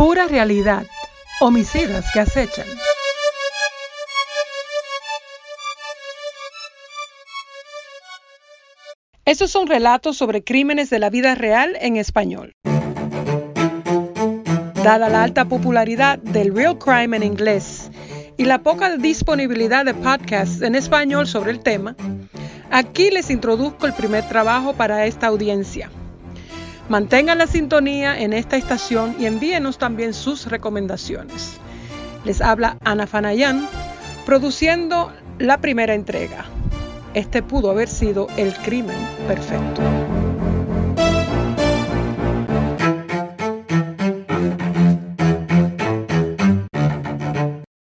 Pura realidad. Homicidas que acechan. Estos son relatos sobre crímenes de la vida real en español. Dada la alta popularidad del real crime en inglés y la poca disponibilidad de podcasts en español sobre el tema, aquí les introduzco el primer trabajo para esta audiencia. Mantengan la sintonía en esta estación y envíenos también sus recomendaciones. Les habla Ana Fanayan, produciendo la primera entrega. Este pudo haber sido el crimen perfecto.